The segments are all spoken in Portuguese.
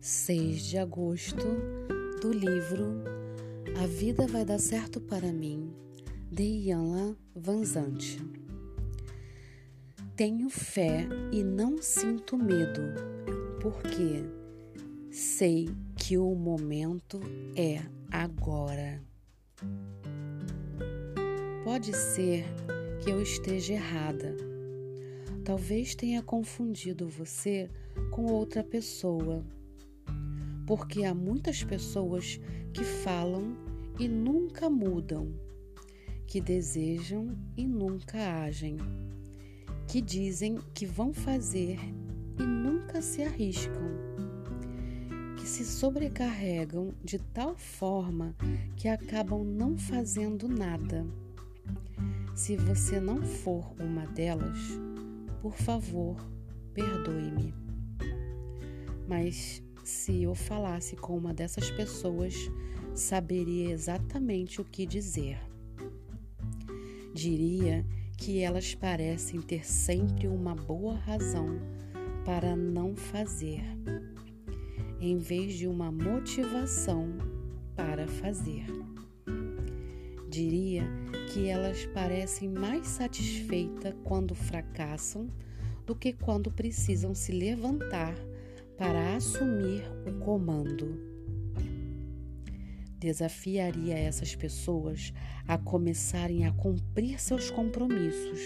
6 de agosto do livro A Vida Vai Dar Certo para Mim, de Ian Vanzante. Tenho fé e não sinto medo, porque sei que o momento é agora. Pode ser que eu esteja errada. Talvez tenha confundido você com outra pessoa porque há muitas pessoas que falam e nunca mudam, que desejam e nunca agem, que dizem que vão fazer e nunca se arriscam, que se sobrecarregam de tal forma que acabam não fazendo nada. Se você não for uma delas, por favor, perdoe-me. Mas se eu falasse com uma dessas pessoas, saberia exatamente o que dizer. Diria que elas parecem ter sempre uma boa razão para não fazer, em vez de uma motivação para fazer. Diria que elas parecem mais satisfeitas quando fracassam do que quando precisam se levantar assumir o comando. Desafiaria essas pessoas a começarem a cumprir seus compromissos,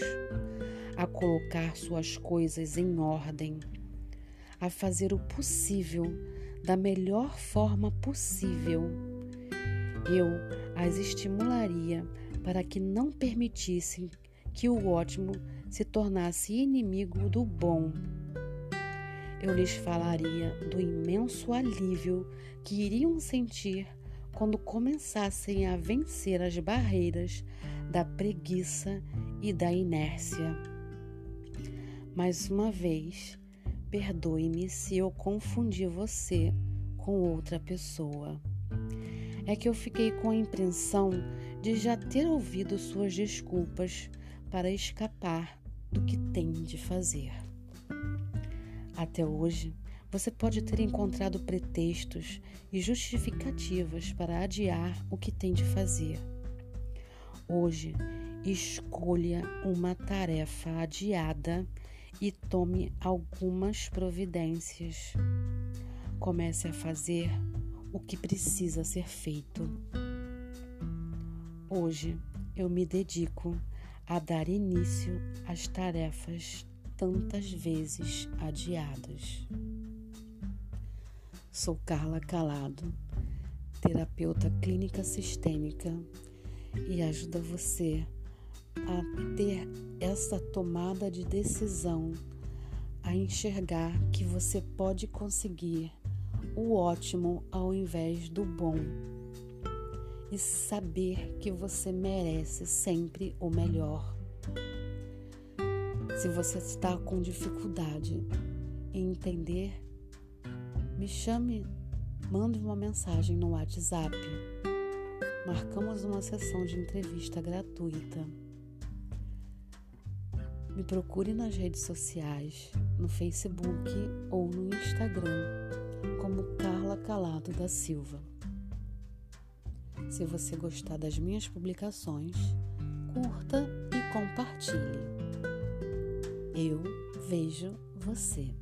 a colocar suas coisas em ordem, a fazer o possível da melhor forma possível. Eu as estimularia para que não permitissem que o ótimo se tornasse inimigo do bom eu lhes falaria do imenso alívio que iriam sentir quando começassem a vencer as barreiras da preguiça e da inércia. Mais uma vez, perdoe-me se eu confundi você com outra pessoa. É que eu fiquei com a impressão de já ter ouvido suas desculpas para escapar do que tem de fazer. Até hoje, você pode ter encontrado pretextos e justificativas para adiar o que tem de fazer. Hoje, escolha uma tarefa adiada e tome algumas providências. Comece a fazer o que precisa ser feito. Hoje eu me dedico a dar início às tarefas tantas vezes adiadas. Sou Carla Calado, terapeuta clínica sistêmica e ajuda você a ter essa tomada de decisão, a enxergar que você pode conseguir o ótimo ao invés do bom e saber que você merece sempre o melhor. Se você está com dificuldade em entender, me chame, mande uma mensagem no WhatsApp. Marcamos uma sessão de entrevista gratuita. Me procure nas redes sociais, no Facebook ou no Instagram, como Carla Calado da Silva. Se você gostar das minhas publicações, curta e compartilhe. Eu vejo você.